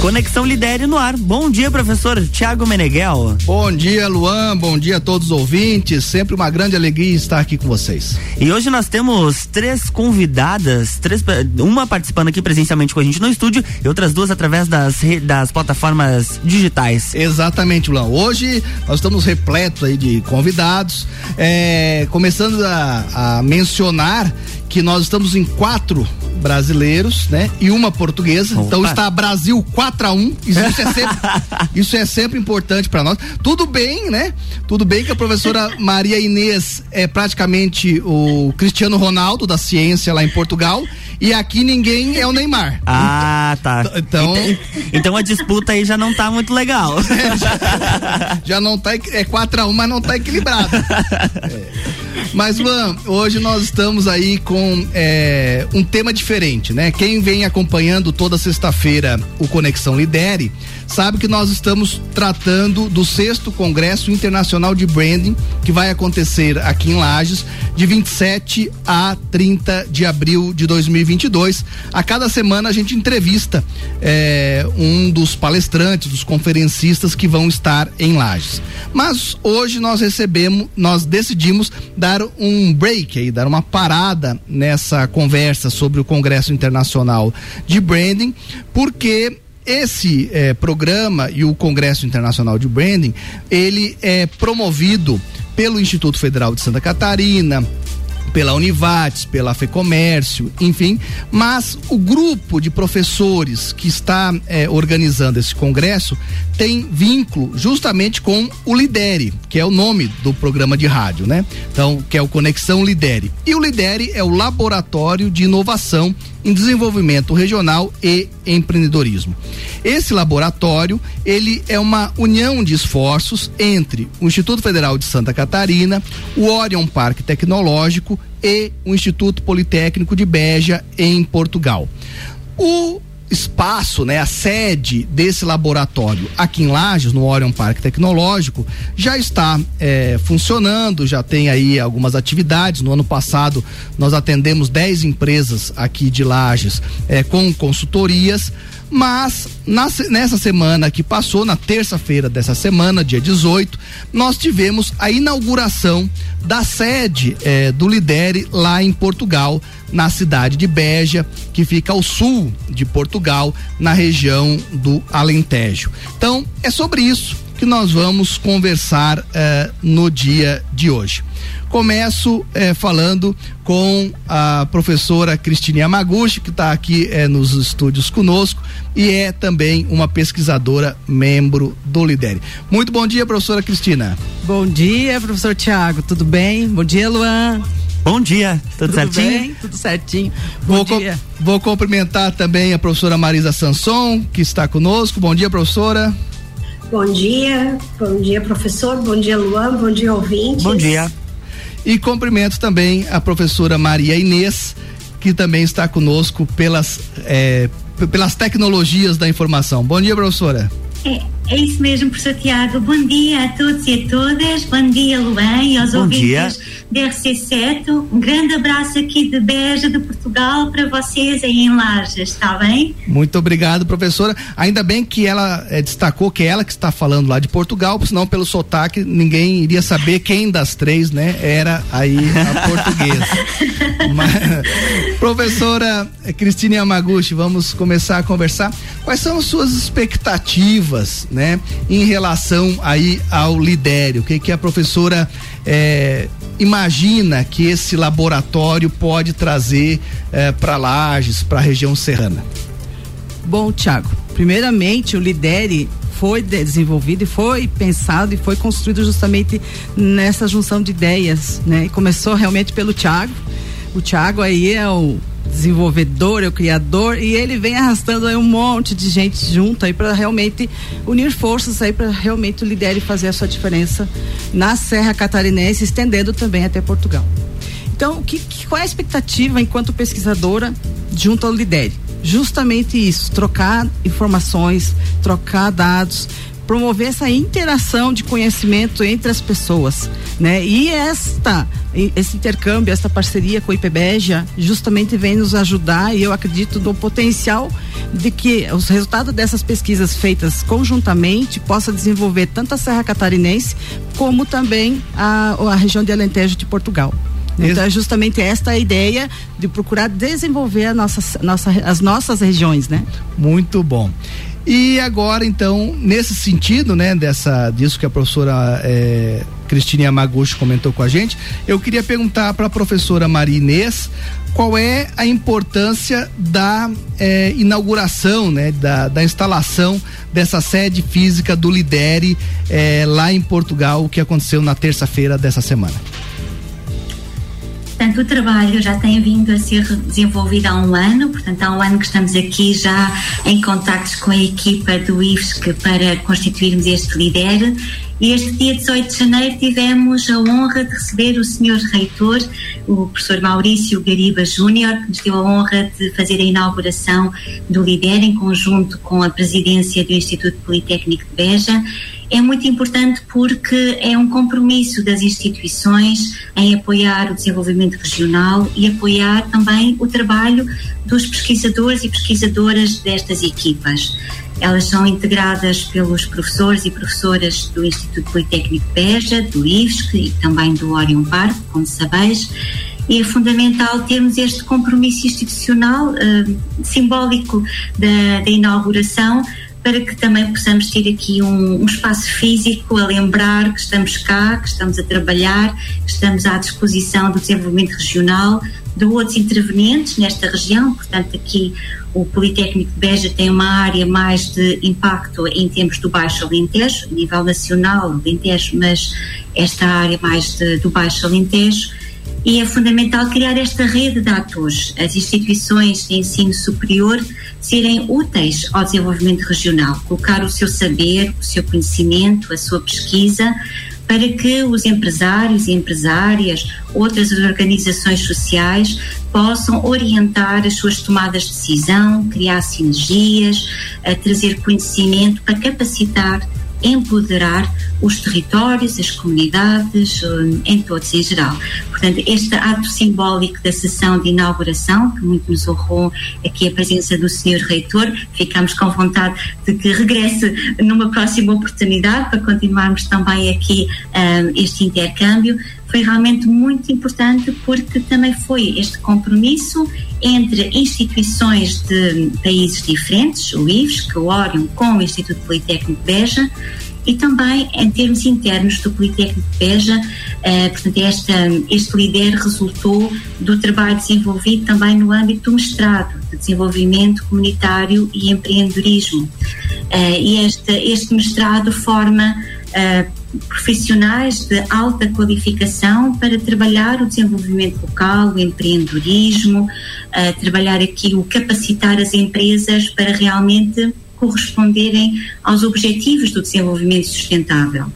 Conexão Lidere no ar. Bom dia, professor Tiago Meneghel. Bom dia, Luan. Bom dia a todos os ouvintes. Sempre uma grande alegria estar aqui com vocês. E hoje nós temos três convidadas, três, uma participando aqui presencialmente com a gente no estúdio e outras duas através das, das plataformas digitais. Exatamente, Luan. Hoje nós estamos repletos aí de convidados. É, começando a, a mencionar que nós estamos em quatro brasileiros, né? E uma portuguesa. Opa. Então está Brasil 4 a 1 Isso é sempre, isso é sempre importante para nós. Tudo bem, né? Tudo bem que a professora Maria Inês é praticamente o Cristiano Ronaldo da ciência lá em Portugal e aqui ninguém é o Neymar. Ah, tá. Então, então a disputa aí já não tá muito legal. É, já, já, não tá é 4 a 1 mas não tá equilibrado. É. Mas, Luan, hoje nós estamos aí com é, um tema diferente, né? Quem vem acompanhando toda sexta-feira o Conexão Lidere sabe que nós estamos tratando do sexto Congresso Internacional de Branding, que vai acontecer aqui em Lages, de 27 a 30 de abril de 2022. A cada semana a gente entrevista é, um dos palestrantes, dos conferencistas que vão estar em Lages. Mas hoje nós recebemos, nós decidimos dar um break aí, dar uma parada nessa conversa sobre o Congresso Internacional de Branding, porque esse eh, programa e o Congresso Internacional de Branding, ele é promovido pelo Instituto Federal de Santa Catarina, pela Univates, pela FEComércio, enfim, mas o grupo de professores que está eh, organizando esse congresso tem vínculo justamente com o Lidere, que é o nome do programa de rádio, né? Então, que é o Conexão Lidere. E o Lidere é o Laboratório de Inovação em Desenvolvimento Regional e Empreendedorismo. Esse laboratório, ele é uma união de esforços entre o Instituto Federal de Santa Catarina, o Orion Parque Tecnológico e o Instituto Politécnico de Beja em Portugal. O espaço, né, a sede desse laboratório aqui em Lages, no Orion Parque Tecnológico, já está é, funcionando, já tem aí algumas atividades. No ano passado, nós atendemos 10 empresas aqui de Lages é, com consultorias. Mas na, nessa semana que passou, na terça-feira dessa semana, dia 18, nós tivemos a inauguração da sede eh, do Lidere lá em Portugal, na cidade de Beja, que fica ao sul de Portugal, na região do Alentejo. Então, é sobre isso que nós vamos conversar eh, no dia de hoje. Começo eh, falando com a professora Cristina Yamaguchi, que está aqui eh, nos estúdios conosco e é também uma pesquisadora, membro do Lidere. Muito bom dia, professora Cristina. Bom dia, professor Tiago, tudo bem? Bom dia, Luan. Bom dia, tudo, tudo certinho? Bem? Tudo certinho. Bom vou dia. vou cumprimentar também a professora Marisa Sanson, que está conosco. Bom dia, professora. Bom dia, bom dia, professor, bom dia, Luan, bom dia, ouvintes. Bom dia. E cumprimento também a professora Maria Inês, que também está conosco pelas, é, pelas tecnologias da informação. Bom dia, professora. É, é isso mesmo, professor Tiago. Bom dia a todos e a todas. Bom dia, Luan, e aos Bom ouvintes dia. da RC7. Um grande abraço aqui de Beja, de Portugal, para vocês aí em Lajas, está bem? Muito obrigado, professora. Ainda bem que ela eh, destacou que é ela que está falando lá de Portugal, senão pelo sotaque ninguém iria saber quem das três, né, era aí a portuguesa. Mas, professora Cristina Yamaguchi, vamos começar a conversar. Quais são as suas expectativas, né, em relação aí ao lidério? O que que a professora é, imagina que esse laboratório pode trazer é, para Lages, para a região serrana? Bom, Tiago, primeiramente o Lidere foi desenvolvido e foi pensado e foi construído justamente nessa junção de ideias, né? E começou realmente pelo Tiago. O Tiago aí é o desenvolvedor, é o criador e ele vem arrastando aí um monte de gente junto aí para realmente unir forças aí para realmente o Lidere fazer a sua diferença na Serra Catarinense, estendendo também até Portugal. Então, que, que, qual é a expectativa enquanto pesquisadora junto ao Lidere? Justamente isso, trocar informações, trocar dados, promover essa interação de conhecimento entre as pessoas, né? E esta esse intercâmbio, essa parceria com o IPBEJA justamente vem nos ajudar e eu acredito no potencial de que os resultados dessas pesquisas feitas conjuntamente possa desenvolver tanto a Serra Catarinense como também a, a região de Alentejo de Portugal. Então é justamente esta a ideia de procurar desenvolver a nossa, nossa, as nossas regiões, né? Muito bom. E agora, então, nesse sentido, né, dessa, disso que a professora é, Cristine comentou com a gente, eu queria perguntar para a professora Maria Inês qual é a importância da é, inauguração, né, da, da, instalação dessa sede física do Lidere é, lá em Portugal, o que aconteceu na terça-feira dessa semana. Portanto, o trabalho já tem vindo a ser desenvolvido há um ano, portanto, há um ano que estamos aqui já em contactos com a equipa do IFSC para constituirmos este líder. E este dia 18 de janeiro tivemos a honra de receber o senhor reitor, o professor Maurício Gariba Júnior, que nos deu a honra de fazer a inauguração do LIDER em conjunto com a presidência do Instituto Politécnico de Beja é muito importante porque é um compromisso das instituições em apoiar o desenvolvimento regional e apoiar também o trabalho dos pesquisadores e pesquisadoras destas equipas. Elas são integradas pelos professores e professoras do Instituto Politécnico Beja, do IFSC e também do Orion Park, como sabeis, e é fundamental termos este compromisso institucional uh, simbólico da, da inauguração para que também possamos ter aqui um, um, espaço físico a lembrar que estamos cá, que estamos a trabalhar, que estamos à disposição do desenvolvimento regional, de outros intervenientes nesta região, portanto aqui o Politécnico de Beja tem uma área mais de impacto em termos do Baixo Alentejo, a nível nacional, Alentejo, mas esta área mais de, do Baixo Alentejo, e é fundamental criar esta rede de atores, as instituições de ensino superior serem úteis ao desenvolvimento regional, colocar o seu saber, o seu conhecimento, a sua pesquisa, para que os empresários e empresárias, outras organizações sociais possam orientar as suas tomadas de decisão, criar sinergias, trazer conhecimento para capacitar empoderar os territórios, as comunidades, eh, em todos em geral. Portanto, este ato simbólico da sessão de inauguração, que muito nos honrou aqui a presença do Sr. Reitor, ficamos com vontade de que regresse numa próxima oportunidade para continuarmos também aqui um, este intercâmbio. Foi realmente muito importante porque também foi este compromisso entre instituições de países diferentes, o IVES, que o Orion com o Instituto Politécnico de Beja, e também em termos internos do Politécnico de Beja, eh, portanto, esta, este líder resultou do trabalho desenvolvido também no âmbito do mestrado de desenvolvimento comunitário e empreendedorismo. Eh, e este, este mestrado forma eh, profissionais de alta qualificação para trabalhar o desenvolvimento local, o empreendedorismo, trabalhar aqui o capacitar as empresas para realmente corresponderem aos objetivos do desenvolvimento sustentável.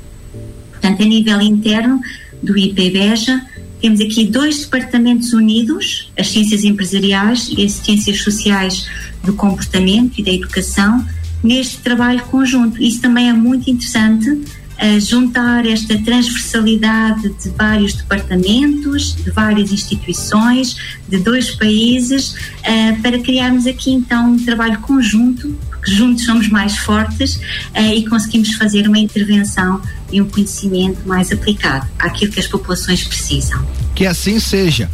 Portanto, a nível interno do IPBEJA, temos aqui dois departamentos unidos, as ciências empresariais e as ciências sociais do comportamento e da educação, neste trabalho conjunto. Isso também é muito interessante juntar esta transversalidade de vários departamentos, de várias instituições, de dois países, uh, para criarmos aqui então um trabalho conjunto, porque juntos somos mais fortes uh, e conseguimos fazer uma intervenção e um conhecimento mais aplicado àquilo que as populações precisam. Que assim seja.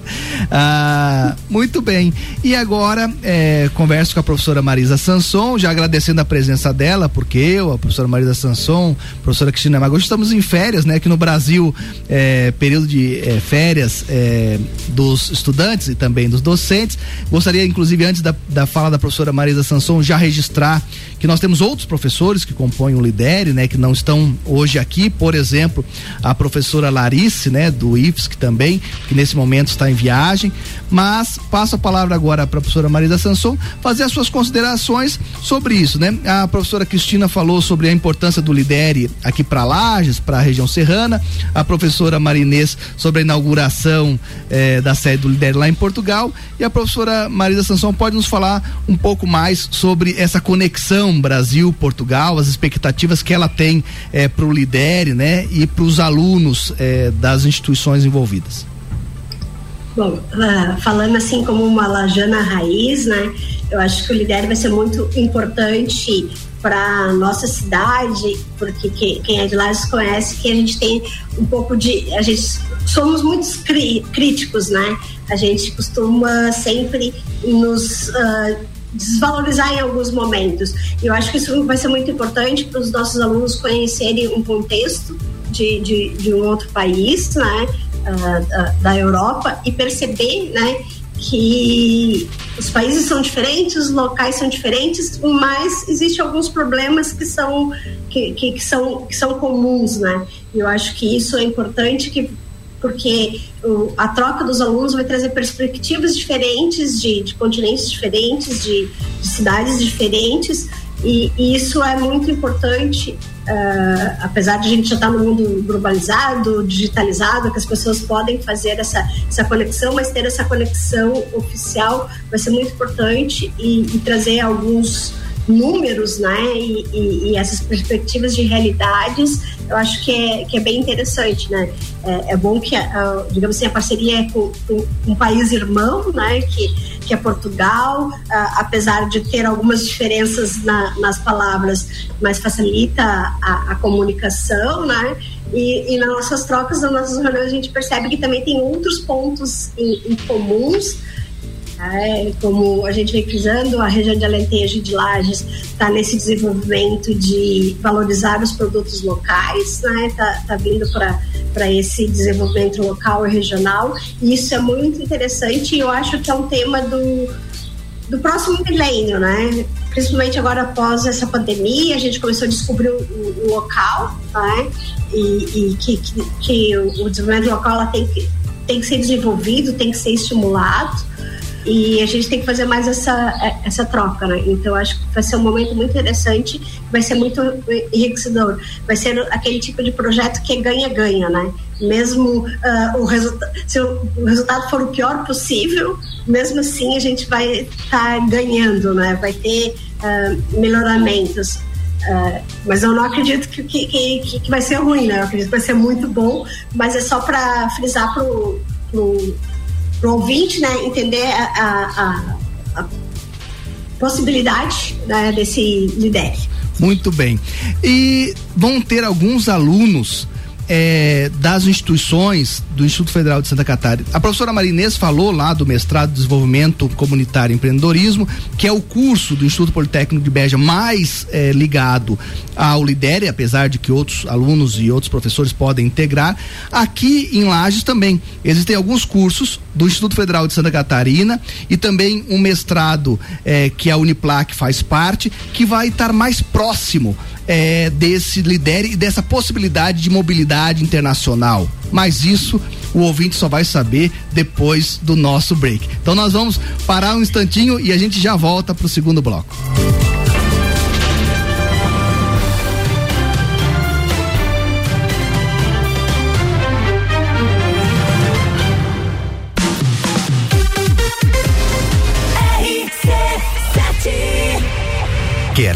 ah, muito bem. E agora é, converso com a professora Marisa Sanson, já agradecendo a presença dela, porque eu, a professora Marisa Sanson, professora Cristina Magosto, estamos em férias, né? Aqui no Brasil, é, período de é, férias é, dos estudantes e também dos docentes. Gostaria, inclusive, antes da, da fala da professora Marisa Sanson, já registrar que nós temos outros professores que compõem o Lidere, né? Que não estão hoje aqui, por exemplo, a professora Larice, né? Do IFS, que também, que nesse momento está em viagem. Mas passo a palavra agora para a professora Marisa Sanson fazer as suas considerações sobre isso, né? A professora Cristina falou sobre a importância do Lidere aqui para Lages, para a região serrana. A professora Marinês sobre a inauguração eh, da sede do Lidere lá em Portugal. E a professora Marisa Sanson pode nos falar um pouco mais sobre essa conexão Brasil-Portugal, as expectativas que ela tem eh, para o Lidere, né? E para os alunos eh, das instituições envolvidas. Bom, uh, falando assim como uma lajana raiz, né? Eu acho que o Lidere vai ser muito importante para nossa cidade, porque que, quem é de lá conhece que a gente tem um pouco de, a gente somos muito críticos, né? A gente costuma sempre nos uh, desvalorizar em alguns momentos. Eu acho que isso vai ser muito importante para os nossos alunos conhecerem um contexto de, de, de um outro país, né? uh, da Europa e perceber, né, que os países são diferentes, os locais são diferentes, mas existem alguns problemas que são que, que, que, são que são comuns, né? Eu acho que isso é importante que porque o, a troca dos alunos vai trazer perspectivas diferentes de, de continentes diferentes, de, de cidades diferentes e, e, isso é muito importante Uh, apesar de a gente já estar tá no mundo globalizado, digitalizado, que as pessoas podem fazer essa, essa conexão, mas ter essa conexão oficial vai ser muito importante e, e trazer alguns números, né, e, e, e, essas perspectivas de realidades, eu acho que é, que é bem interessante, né. É, é bom que, a, digamos assim, a parceria é com, com, um país irmão, né, que, que é Portugal, apesar de ter algumas diferenças na, nas palavras, mas facilita a, a comunicação, né, e, e, nas nossas trocas, nas nossas reuniões, a gente percebe que também tem outros pontos em, em comuns, é, como a gente vem frisando, a região de Alentejo e de Lages está nesse desenvolvimento de valorizar os produtos locais, né? Está tá vindo para esse desenvolvimento local e regional. E isso é muito interessante e eu acho que é um tema do, do próximo milênio, né? Principalmente agora após essa pandemia, a gente começou a descobrir o, o, o local, né? E, e que, que, que, o desenvolvimento local tem que, tem que ser desenvolvido, tem que ser estimulado e a gente tem que fazer mais essa, essa troca, né? Então acho que vai ser um momento muito interessante, vai ser muito enriquecedor, vai ser aquele tipo de projeto que ganha-ganha, né? Mesmo uh, o resultado, se o, resultado for o pior possível, mesmo assim a gente vai estar tá ganhando, né? Vai ter uh, melhoramentos. Uh, mas eu não acredito que, que, que, que, vai ser ruim, né? Eu acredito que vai ser muito bom, mas é só para frisar pro, pro para o ouvinte né, entender a, a, a possibilidade né, desse lidere. Muito bem. E vão ter alguns alunos é, das instituições do Instituto Federal de Santa Catarina. A professora Marinês falou lá do mestrado de desenvolvimento comunitário e empreendedorismo, que é o curso do Instituto Politécnico de Beja mais é, ligado ao Lidere, apesar de que outros alunos e outros professores podem integrar. Aqui em Lages também existem alguns cursos do Instituto Federal de Santa Catarina e também um mestrado é, que a Uniplac faz parte, que vai estar mais próximo é, desse lidere e dessa possibilidade de mobilidade internacional. Mas isso o ouvinte só vai saber depois do nosso break. Então nós vamos parar um instantinho e a gente já volta para o segundo bloco.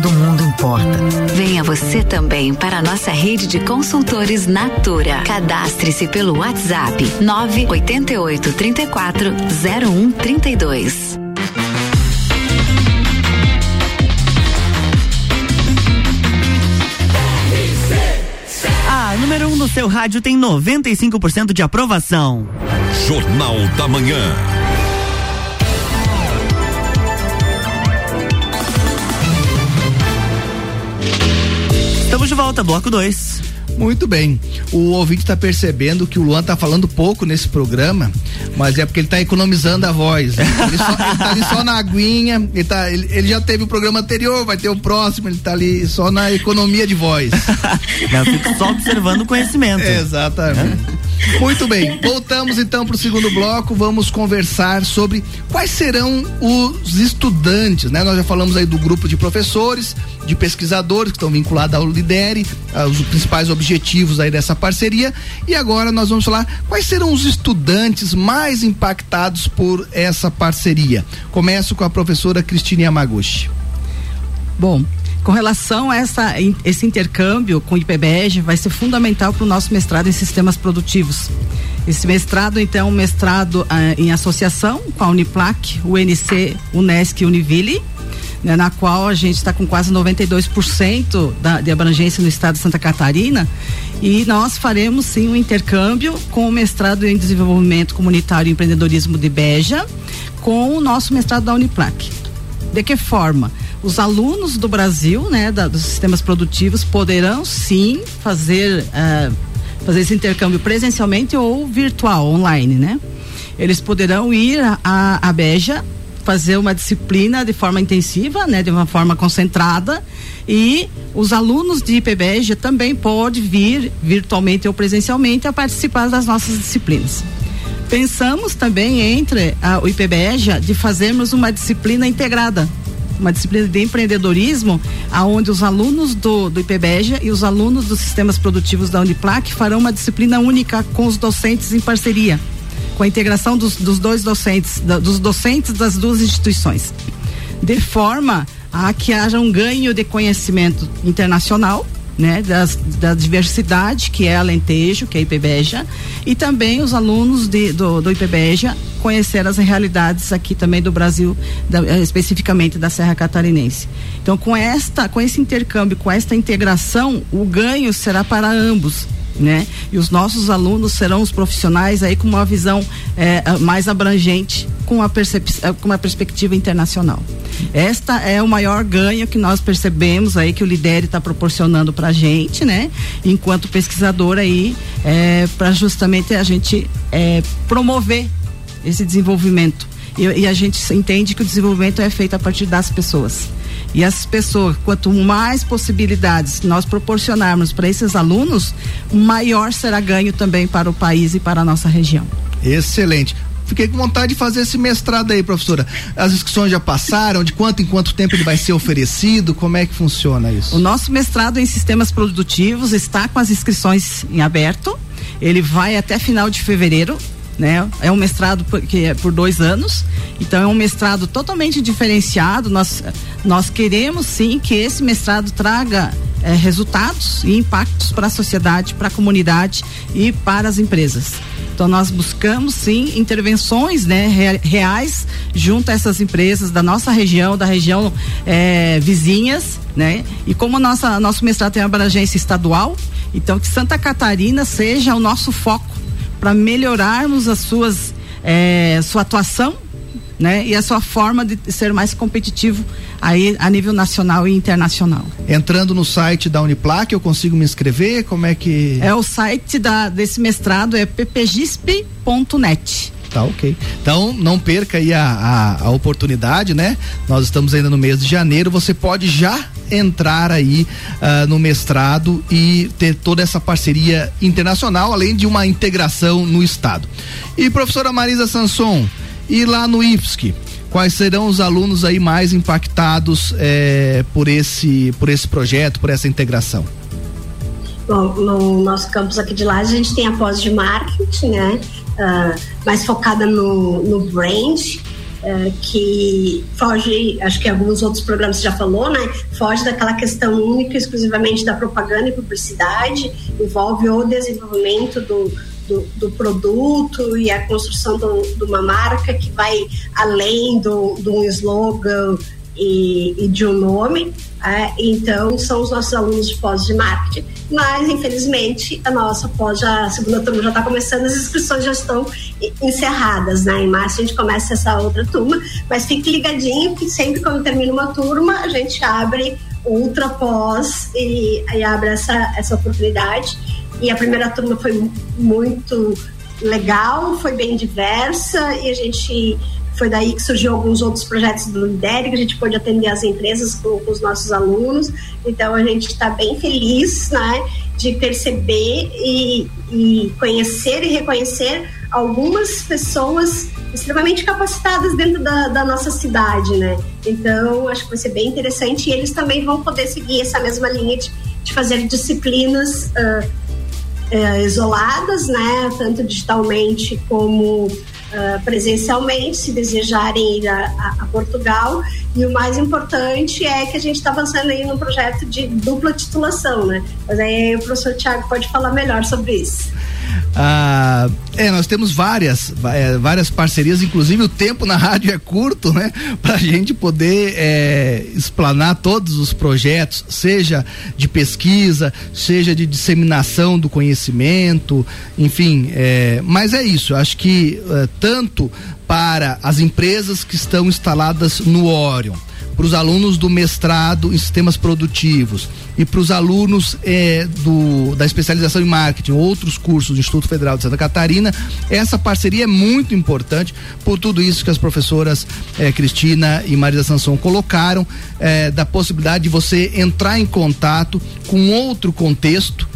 todo mundo importa. Venha você também para a nossa rede de consultores Natura. Cadastre-se pelo WhatsApp 988 34 0132. A número 1 um no seu rádio tem 95% de aprovação. Jornal da Manhã. Estamos de volta, bloco 2. Muito bem. O ouvinte está percebendo que o Luan está falando pouco nesse programa, mas é porque ele está economizando a voz. Ele, só, ele tá ali só na aguinha, ele, tá, ele, ele, já teve o programa anterior, vai ter o próximo, ele está ali só na economia de voz. Eu fico só observando o conhecimento. Exatamente. Muito bem, voltamos então para o segundo bloco. Vamos conversar sobre quais serão os estudantes, né? Nós já falamos aí do grupo de professores, de pesquisadores que estão vinculados ao Lidere, os principais objetivos aí dessa parceria. E agora nós vamos falar quais serão os estudantes mais impactados por essa parceria. Começo com a professora Cristine Yamaguchi. Bom, com relação a essa, esse intercâmbio com o IPBEG, vai ser fundamental para o nosso mestrado em sistemas produtivos. Esse mestrado, então, é um mestrado ah, em associação com a Uniplac, UNC, Unesc e Univille, né, na qual a gente está com quase 92% da, de abrangência no estado de Santa Catarina. E nós faremos sim um intercâmbio com o mestrado em desenvolvimento comunitário e empreendedorismo de Beja, com o nosso mestrado da Uniplac. De que forma? Os alunos do Brasil, né, da, dos sistemas produtivos, poderão sim fazer uh, fazer esse intercâmbio presencialmente ou virtual, online, né? Eles poderão ir a, a Beja fazer uma disciplina de forma intensiva, né, de uma forma concentrada, e os alunos de IPBEja também podem vir virtualmente ou presencialmente a participar das nossas disciplinas. Pensamos também entre a, o IPBEja de fazermos uma disciplina integrada, uma disciplina de empreendedorismo, aonde os alunos do, do IPBEJA e os alunos dos sistemas produtivos da Uniplac farão uma disciplina única com os docentes em parceria, com a integração dos, dos dois docentes, da, dos docentes das duas instituições, de forma a que haja um ganho de conhecimento internacional né, das, da diversidade que é Alentejo, que é IPBEJA, e também os alunos de, do, do IPBEJA conhecer as realidades aqui também do Brasil, da, eh, especificamente da Serra Catarinense. Então, com esta, com esse intercâmbio, com esta integração, o ganho será para ambos. Né? E os nossos alunos serão os profissionais aí com uma visão eh, mais abrangente, com uma, eh, com uma perspectiva internacional. Esta é o maior ganho que nós percebemos aí que o Lidere está proporcionando para a gente, né? Enquanto pesquisador aí, para justamente a gente promover esse desenvolvimento. E, e, a gente entende que o desenvolvimento é feito a partir das pessoas. E as pessoas, quanto mais possibilidades nós proporcionarmos para esses alunos, maior será ganho também para o país e para a nossa região. Excelente. Fiquei com vontade de fazer esse mestrado aí, professora. As inscrições já passaram? De quanto em quanto tempo ele vai ser oferecido? Como é que funciona isso? O nosso mestrado em sistemas produtivos está com as inscrições em aberto. Ele vai até final de fevereiro né? É um mestrado por, que é por dois anos, então é um mestrado totalmente diferenciado. Nós, nós queremos sim que esse mestrado traga é, resultados e impactos para a sociedade, para a comunidade e para as empresas. Então nós buscamos sim intervenções né, reais junto a essas empresas da nossa região, da região é, vizinhas, né? E como nossa nosso mestrado tem abrangência estadual, então que Santa Catarina seja o nosso foco para melhorarmos as suas é, sua atuação né? E a sua forma de ser mais competitivo aí a nível nacional e internacional. Entrando no site da Uniplac, eu consigo me inscrever? Como é que É o site da desse mestrado é ppgisp.net. Tá ok. Então não perca aí a, a, a, oportunidade, né? Nós estamos ainda no mês de janeiro. Você pode já entrar aí uh, no mestrado e ter toda essa parceria internacional, além de uma integração no estado. E professora Marisa Sanson, e lá no IFSC, quais serão os alunos aí mais impactados eh, por esse por esse projeto, por essa integração? Bom, no nosso campus aqui de lá a gente tem a pós de marketing, né? Uh, mais focada no, no brand, uh, que foge, acho que alguns outros programas você já falou, né? Foge daquela questão única exclusivamente da propaganda e publicidade, envolve o desenvolvimento do, do, do, produto e a construção do, de uma marca que vai além do, de um slogan e, e de um nome. É, então, são os nossos alunos de pós de marketing. Mas, infelizmente, a nossa pós, já, a segunda turma já está começando, as inscrições já estão encerradas, né? Em março a gente começa essa outra turma, mas fique ligadinho que sempre quando termina uma turma, a gente abre outra pós e, e abre essa, essa oportunidade. E a primeira turma foi muito legal, foi bem diversa e a gente foi daí que surgiu alguns outros projetos do Lidere, que a gente pôde atender as empresas com, com os nossos alunos. Então a gente está bem feliz né, de perceber e, e conhecer e reconhecer algumas pessoas extremamente capacitadas dentro da, da, nossa cidade, né? Então, acho que vai ser bem interessante e eles também vão poder seguir essa mesma linha de, de fazer disciplinas uh, uh, isoladas, né? Tanto digitalmente como uh, presencialmente, se desejarem ir a, a, a, Portugal. E o mais importante é que a gente está avançando aí num projeto de dupla titulação, né? Mas aí o professor Tiago pode falar melhor sobre isso. Ah, é, nós temos várias, é, várias parcerias, inclusive o tempo na rádio é curto, né? Para a gente poder é, explanar todos os projetos, seja de pesquisa, seja de disseminação do conhecimento, enfim. É, mas é isso, acho que é, tanto para as empresas que estão instaladas no Orion, para os alunos do mestrado em sistemas produtivos e para os alunos eh, do, da especialização em marketing, outros cursos do Instituto Federal de Santa Catarina. Essa parceria é muito importante por tudo isso que as professoras eh, Cristina e Maria Sanson colocaram, eh, da possibilidade de você entrar em contato com outro contexto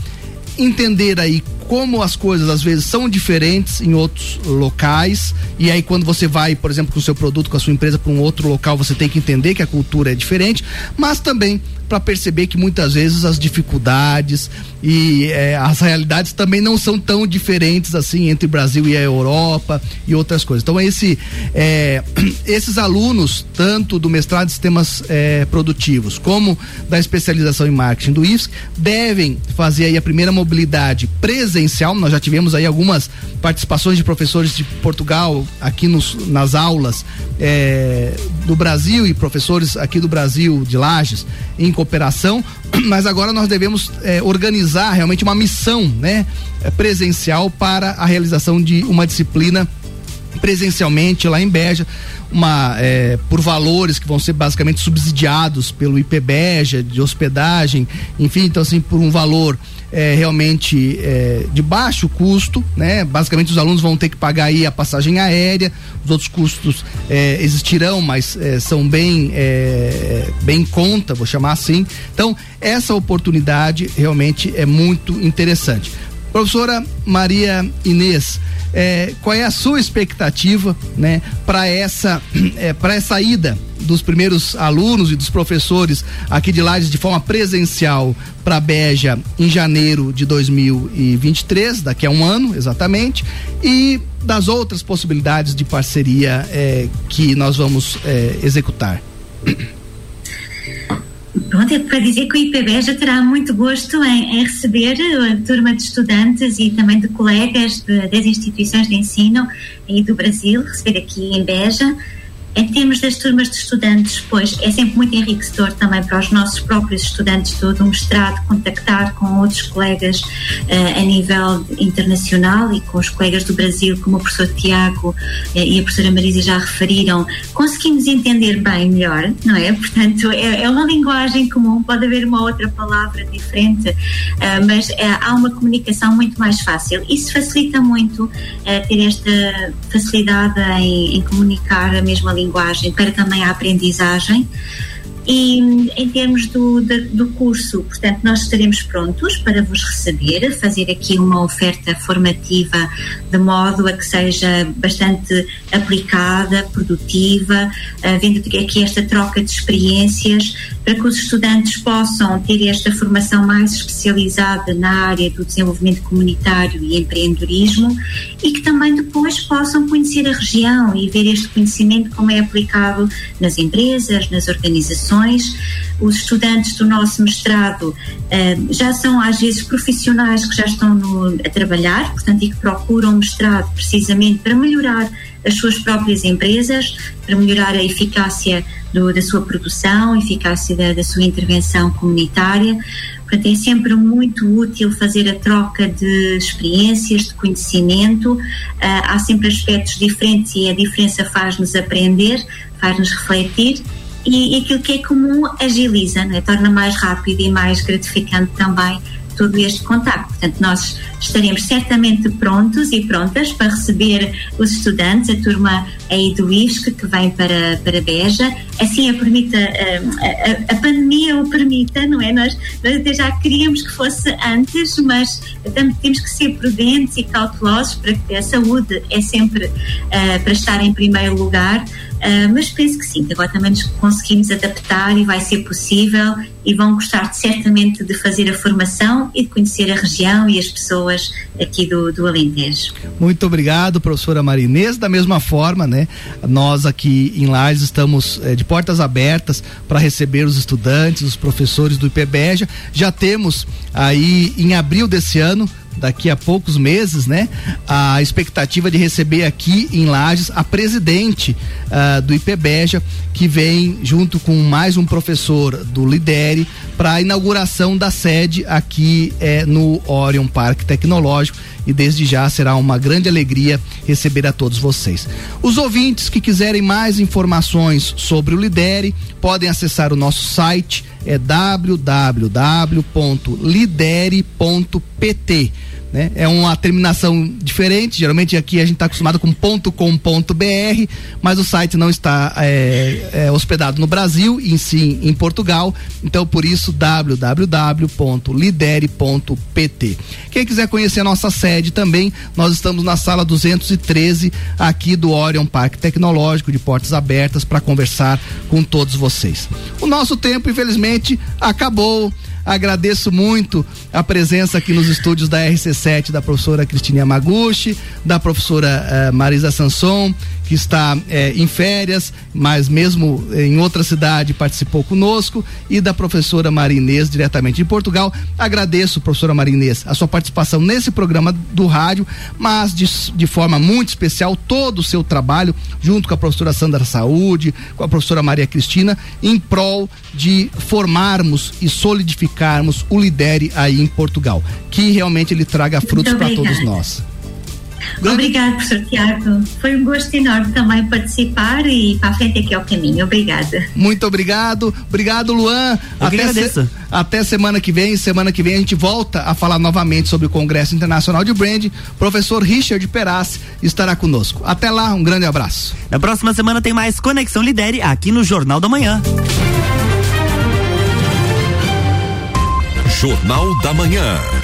entender aí como as coisas às vezes são diferentes em outros locais e aí quando você vai, por exemplo, com o seu produto, com a sua empresa para um outro local, você tem que entender que a cultura é diferente, mas também para perceber que muitas vezes as dificuldades e é, as realidades também não são tão diferentes assim entre o Brasil e a Europa e outras coisas. Então esse, é, esses alunos, tanto do mestrado em sistemas é, produtivos como da especialização em marketing do IFSC, devem fazer aí a primeira mobilidade presencial. Nós já tivemos aí algumas participações de professores de Portugal aqui nos, nas aulas do Brasil e professores aqui do Brasil de Lages em cooperação, mas agora nós devemos é, organizar realmente uma missão, né, presencial para a realização de uma disciplina presencialmente lá em Beja, uma é, por valores que vão ser basicamente subsidiados pelo IPBeja de hospedagem, enfim, então assim por um valor é, realmente é, de baixo custo, né? Basicamente os alunos vão ter que pagar aí a passagem aérea, os outros custos é, existirão, mas é, são bem é, bem em conta, vou chamar assim. Então essa oportunidade realmente é muito interessante. Professora Maria Inês, é, qual é a sua expectativa, né, para essa é, essa ida dos primeiros alunos e dos professores aqui de Lages de forma presencial para Beja em janeiro de 2023, daqui a um ano exatamente, e das outras possibilidades de parceria é, que nós vamos é, executar. Pronto, é para dizer que o IPB já terá muito gosto em, em, receber a turma de estudantes e também de colegas de, das instituições de ensino e do Brasil, receber aqui em Beja em termos das turmas de estudantes, pois é sempre muito enriquecedor também para os nossos próprios estudantes do, do mestrado contactar com outros colegas uh, a nível internacional e com os colegas do Brasil, como o professor Tiago uh, e a professora Marisa já referiram, conseguimos entender bem melhor, não é? Portanto, é, é uma linguagem comum, pode haver uma outra palavra diferente, uh, mas há uma comunicação muito mais fácil. Isso facilita muito ter esta facilidade em, em comunicar a mesma língua linguagem para também a aprendizagem. E em termos do, do curso, portanto, nós estaremos prontos para vos receber, fazer aqui uma oferta formativa de modo a que seja bastante aplicada, produtiva, havendo aqui esta troca de experiências para que os estudantes possam ter esta formação mais especializada na área do desenvolvimento comunitário e empreendedorismo e que também depois possam conhecer a região e ver este conhecimento como é aplicado nas empresas, nas organizações. Os estudantes do nosso mestrado uh, já são às vezes profissionais que já estão no, a trabalhar, portanto, e que procuram mestrado precisamente para melhorar as suas próprias empresas, para melhorar a eficácia do, da sua produção, eficácia da, da sua intervenção comunitária. Portanto, é sempre muito útil fazer a troca de experiências, de conhecimento. Uh, há sempre aspectos diferentes e a diferença faz-nos aprender, faz-nos refletir e, e aquilo que é comum agiliza, é? torna mais rápido e mais gratificante também todo este contacto. Portanto, nós estaremos certamente prontos e prontas para receber os estudantes, a turma aí do IFSC que vem para, para Beja, assim a permita, a, a, a, pandemia o permita, não é? Nós, nós até já queríamos que fosse antes, mas temos que ser prudentes e cautelosos para que a saúde é sempre uh, para estar em primeiro lugar Uh, mas penso que sim, que agora também nos conseguimos adaptar e vai ser possível e vão gostar certamente de fazer a formação e de conhecer a região e as pessoas aqui do, do Alentejo. Muito obrigado, professora Marinês. Da mesma forma, né, nós aqui em Lages estamos eh, de portas abertas para receber os estudantes, os professores do IPBEJA. Já temos aí em abril desse ano daqui a poucos meses, né? A expectativa de receber aqui em Lages a presidente uh, do IPBEJA, que vem junto com mais um professor do Lidere para a inauguração da sede aqui eh, no Orion Parque Tecnológico e desde já será uma grande alegria receber a todos vocês. Os ouvintes que quiserem mais informações sobre o Lidere podem acessar o nosso site é www.lidere.pt né? É uma terminação diferente, geralmente aqui a gente está acostumado com .com.br, mas o site não está é, é, hospedado no Brasil, e sim em Portugal, então por isso www.lidere.pt. Quem quiser conhecer a nossa sede também, nós estamos na sala 213 aqui do Orion Parque Tecnológico de Portas Abertas para conversar com todos vocês. O nosso tempo, infelizmente, acabou. Agradeço muito a presença aqui nos estúdios da RC7 da professora Cristina Yamaguchi, da professora uh, Marisa Sanson, que está eh, em férias, mas mesmo em outra cidade participou conosco, e da professora Marinês, diretamente de Portugal. Agradeço, professora Marinês, a sua participação nesse programa do rádio, mas de, de forma muito especial todo o seu trabalho, junto com a professora Sandra Saúde, com a professora Maria Cristina, em prol de formarmos e solidificarmos o Lidere aí em Portugal. Que realmente ele traga frutos para todos nós. Obrigada, professor Tiago. Foi um gosto enorme também participar e para a frente aqui ao é caminho. Obrigada. Muito obrigado. Obrigado, Luan. Eu até, se, até semana que vem. Semana que vem a gente volta a falar novamente sobre o Congresso Internacional de Brand. Professor Richard Peraz estará conosco. Até lá, um grande abraço. Na próxima semana tem mais Conexão Lidere aqui no Jornal da Manhã. Jornal da Manhã.